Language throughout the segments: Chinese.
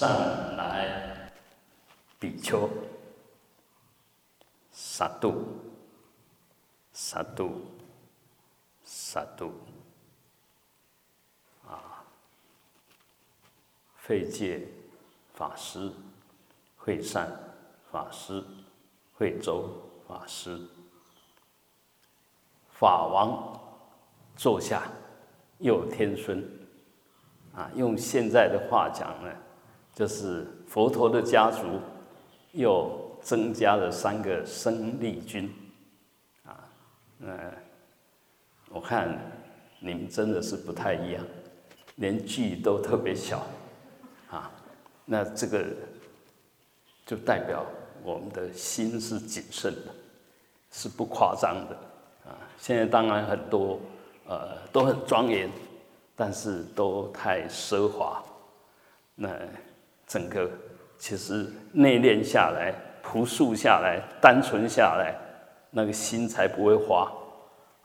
上来比丘，萨度，萨度，萨度，啊，费戒法师，慧善法师，慧周法师，法王坐下，佑天孙，啊，用现在的话讲呢。就是佛陀的家族又增加了三个生力军，啊，嗯，我看你们真的是不太一样，连距都特别小，啊，那这个就代表我们的心是谨慎的，是不夸张的，啊，现在当然很多呃都很庄严，但是都太奢华，那。整个其实内敛下来、朴素下来、单纯下来，那个心才不会花，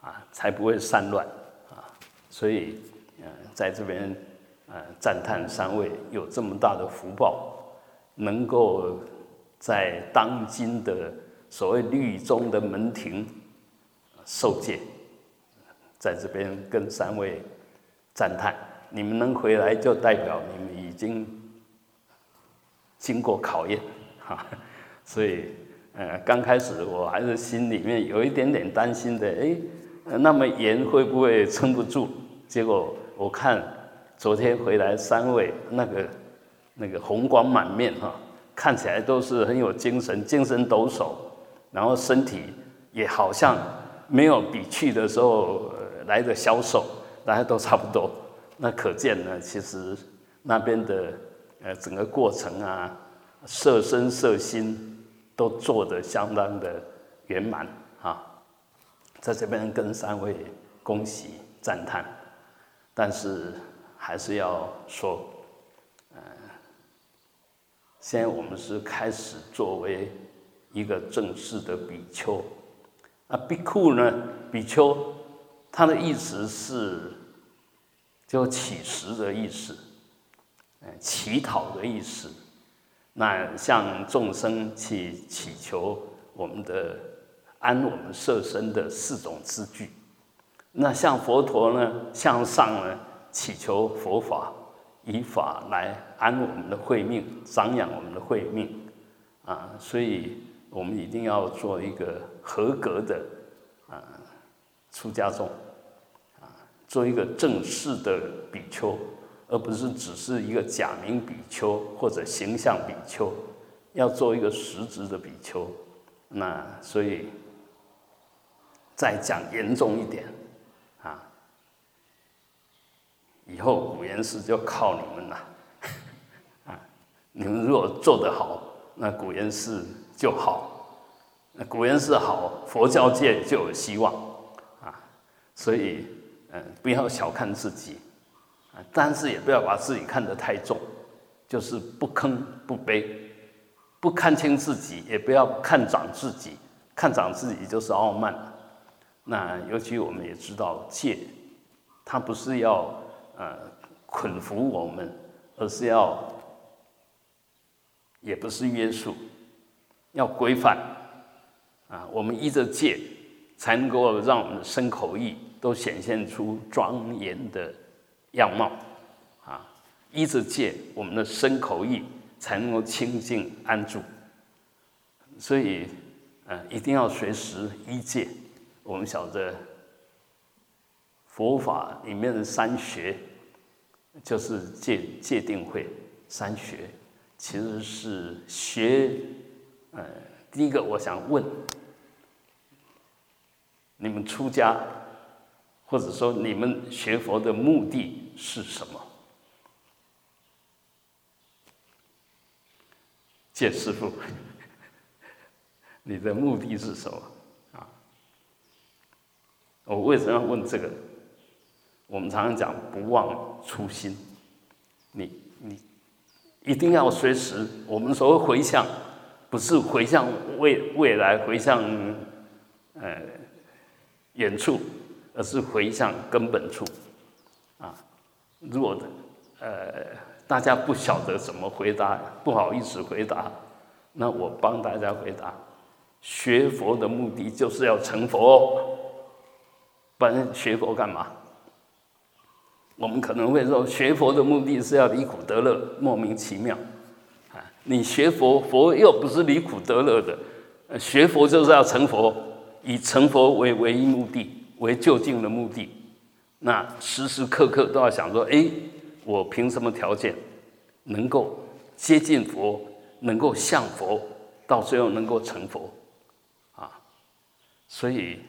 啊，才不会散乱，啊，所以，呃，在这边，呃，赞叹三位有这么大的福报，能够在当今的所谓律宗的门庭受戒，在这边跟三位赞叹，你们能回来，就代表你们已经。经过考验，哈，所以，呃，刚开始我还是心里面有一点点担心的，哎，那么严会不会撑不住？结果我看昨天回来三位，那个那个红光满面哈，看起来都是很有精神，精神抖擞，然后身体也好像没有比去的时候来的消瘦，大家都差不多。那可见呢，其实那边的。呃，整个过程啊，色身色心都做得相当的圆满啊，在这边跟三位恭喜赞叹，但是还是要说，呃，现在我们是开始作为一个正式的比丘，啊，比库呢，比丘，它的意思是就乞食的意思。乞讨的意思，那向众生去祈求我们的安我们色身的四种之具，那向佛陀呢向上呢祈求佛法，以法来安我们的慧命，长养我们的慧命。啊，所以我们一定要做一个合格的啊出家众啊，做一个正式的比丘。而不是只是一个假名比丘或者形象比丘，要做一个实质的比丘。那所以再讲严重一点啊，以后古岩寺就靠你们了 啊！你们如果做得好，那古岩寺就好；那古岩寺好，佛教界就有希望啊！所以，嗯，不要小看自己。但是也不要把自己看得太重，就是不坑不卑，不看清自己，也不要看长自己，看长自己就是傲慢。那尤其我们也知道戒，它不是要呃捆缚我们，而是要，也不是约束，要规范。啊，我们依着戒，才能够让我们的身口意都显现出庄严的。样貌，啊，依着戒，我们的身口意才能够清净安住。所以，呃，一定要随时依戒。我们晓得，佛法里面的三学，就是戒戒定慧三学，其实是学。呃，第一个我想问，你们出家，或者说你们学佛的目的？是什么？见师傅，你的目的是什么啊？我为什么要问这个？我们常常讲不忘初心，你你一定要随时。我们所谓回向，不是回向未未来，回向呃远处，而是回向根本处。啊如果呃大家不晓得怎么回答，不好意思回答，那我帮大家回答：学佛的目的就是要成佛，不然学佛干嘛？我们可能会说，学佛的目的是要离苦得乐，莫名其妙。啊，你学佛，佛又不是离苦得乐的，学佛就是要成佛，以成佛为唯一目的，为就近的目的。那时时刻刻都要想说，哎，我凭什么条件能够接近佛，能够像佛，到最后能够成佛？啊，所以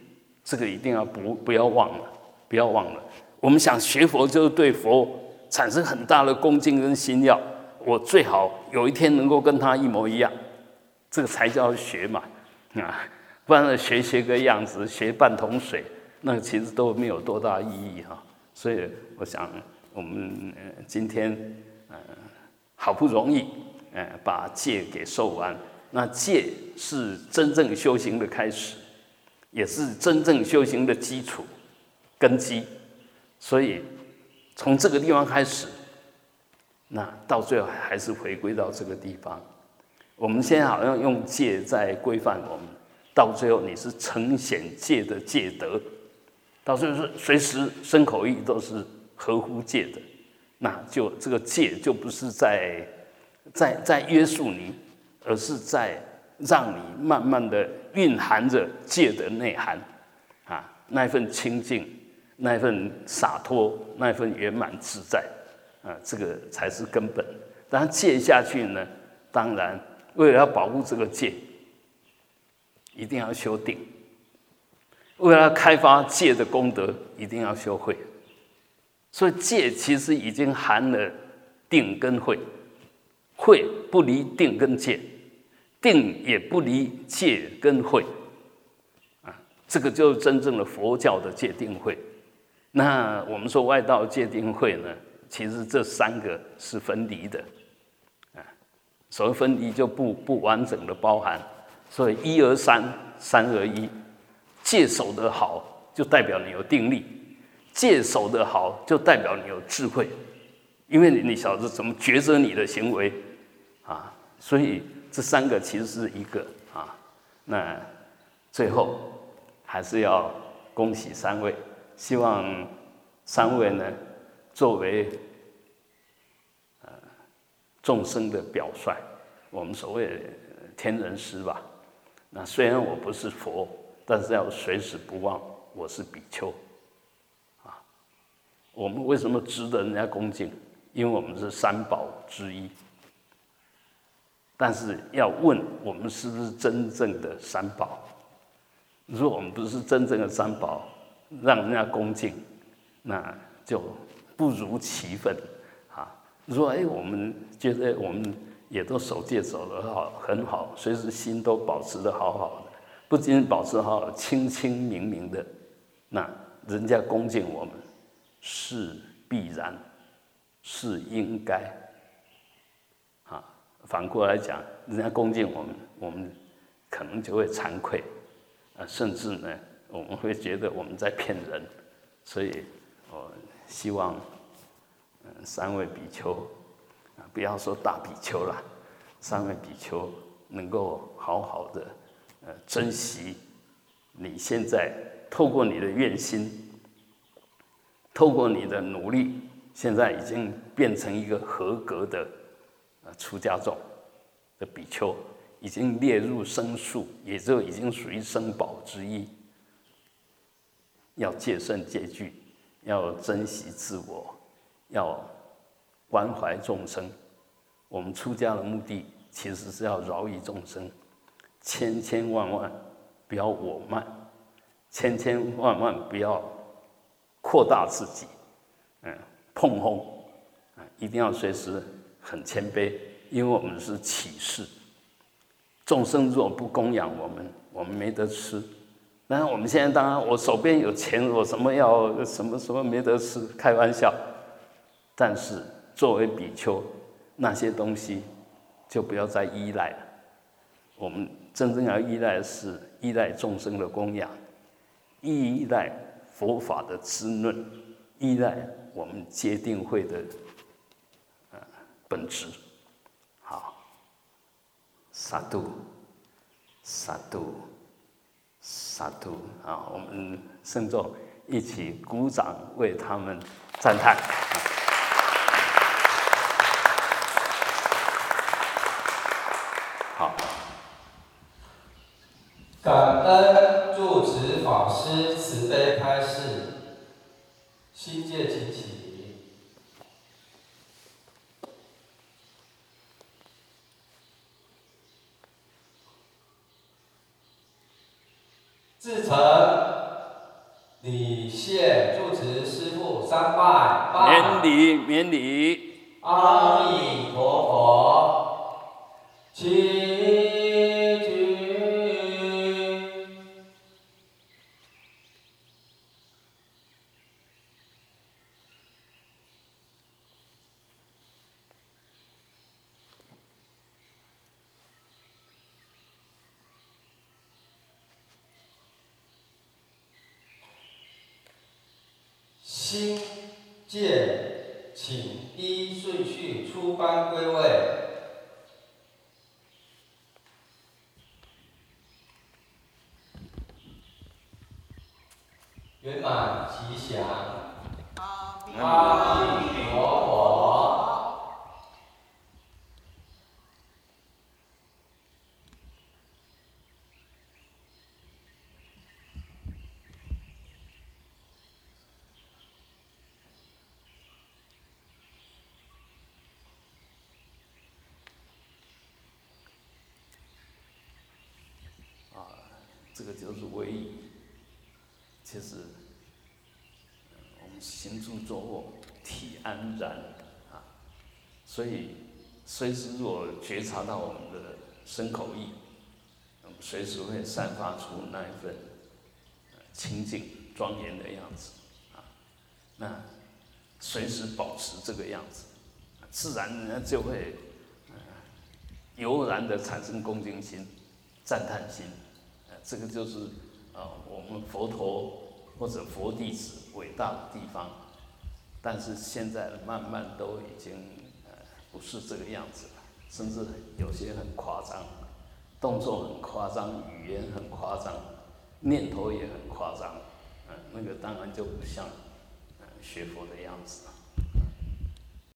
这个一定要不不要忘了，不要忘了。我们想学佛，就是对佛产生很大的恭敬跟心要。我最好有一天能够跟他一模一样，这个才叫学嘛啊！不然学学个样子，学半桶水，那其实都没有多大意义哈。所以我想，我们今天呃好不容易呃把戒给受完，那戒是真正修行的开始，也是真正修行的基础根基。所以，从这个地方开始，那到最后还是回归到这个地方。我们现在好像用戒在规范我们，到最后你是呈显戒的戒德，到最后是随时身口意都是合乎戒的，那就这个戒就不是在在在约束你，而是在让你慢慢的蕴含着戒的内涵啊，那份清净。那一份洒脱，那一份圆满自在，啊，这个才是根本。但戒下去呢，当然为了要保护这个戒，一定要修定；为了开发戒的功德，一定要修慧。所以戒其实已经含了定跟慧，慧不离定跟戒，定也不离戒跟慧，啊，这个就是真正的佛教的戒定慧。那我们说外道界定会呢，其实这三个是分离的，啊，所谓分离就不不完整的包含，所以一而三，三而一，戒守的好就代表你有定力，戒守的好就代表你有智慧，因为你你晓得怎么抉择你的行为，啊，所以这三个其实是一个啊，那最后还是要恭喜三位。希望三位呢，作为呃众生的表率，我们所谓天人师吧。那虽然我不是佛，但是要随时不忘我是比丘啊。我们为什么值得人家恭敬？因为我们是三宝之一。但是要问我们是不是真正的三宝？如果我们不是真正的三宝，让人家恭敬，那就不如其分啊！说哎，我们觉得我们也都守戒守得好，很好，随时心都保持的好好，不仅保持好，清清明明的，那人家恭敬我们是必然，是应该啊。反过来讲，人家恭敬我们，我们可能就会惭愧啊，甚至呢。我们会觉得我们在骗人，所以我希望，嗯，三位比丘啊，不要说大比丘了，三位比丘能够好好的呃珍惜你现在透过你的愿心，透过你的努力，现在已经变成一个合格的呃出家众的比丘，已经列入僧数，也就已经属于僧宝之一。要戒慎戒惧，要珍惜自我，要关怀众生。我们出家的目的其实是要饶益众生，千千万万不要我慢，千千万万不要扩大自己，嗯，碰轰，一定要随时很谦卑，因为我们是启示。众生若不供养我们，我们没得吃。那我们现在当然，我手边有钱，我什么要什么什么没得吃，开玩笑。但是作为比丘，那些东西就不要再依赖了。我们真正要依赖的是依赖众生的供养，依赖佛法的滋润，依赖我们戒定慧的呃本质。好，萨度，萨度，萨度啊！我们圣众一起鼓掌为他们赞叹。好，感恩住持法师慈悲开示，心界清起，自诚礼谢住持师父三拜，免礼免礼，阿弥陀佛。齐新建，请依顺序出班归位。圆满吉祥，阿弥陀佛。这个就是唯一。其实，我们行住坐卧，体安然啊，所以随时若觉察到我们的身口意，我们随时会散发出那一份清净庄严的样子啊。那随时保持这个样子，自然呢就会油然的产生恭敬心、赞叹心，呃这个就是。啊，我们佛陀或者佛弟子伟大的地方，但是现在慢慢都已经呃不是这个样子了，甚至有些很夸张，动作很夸张，语言很夸张，念头也很夸张，嗯，那个当然就不像学佛的样子了。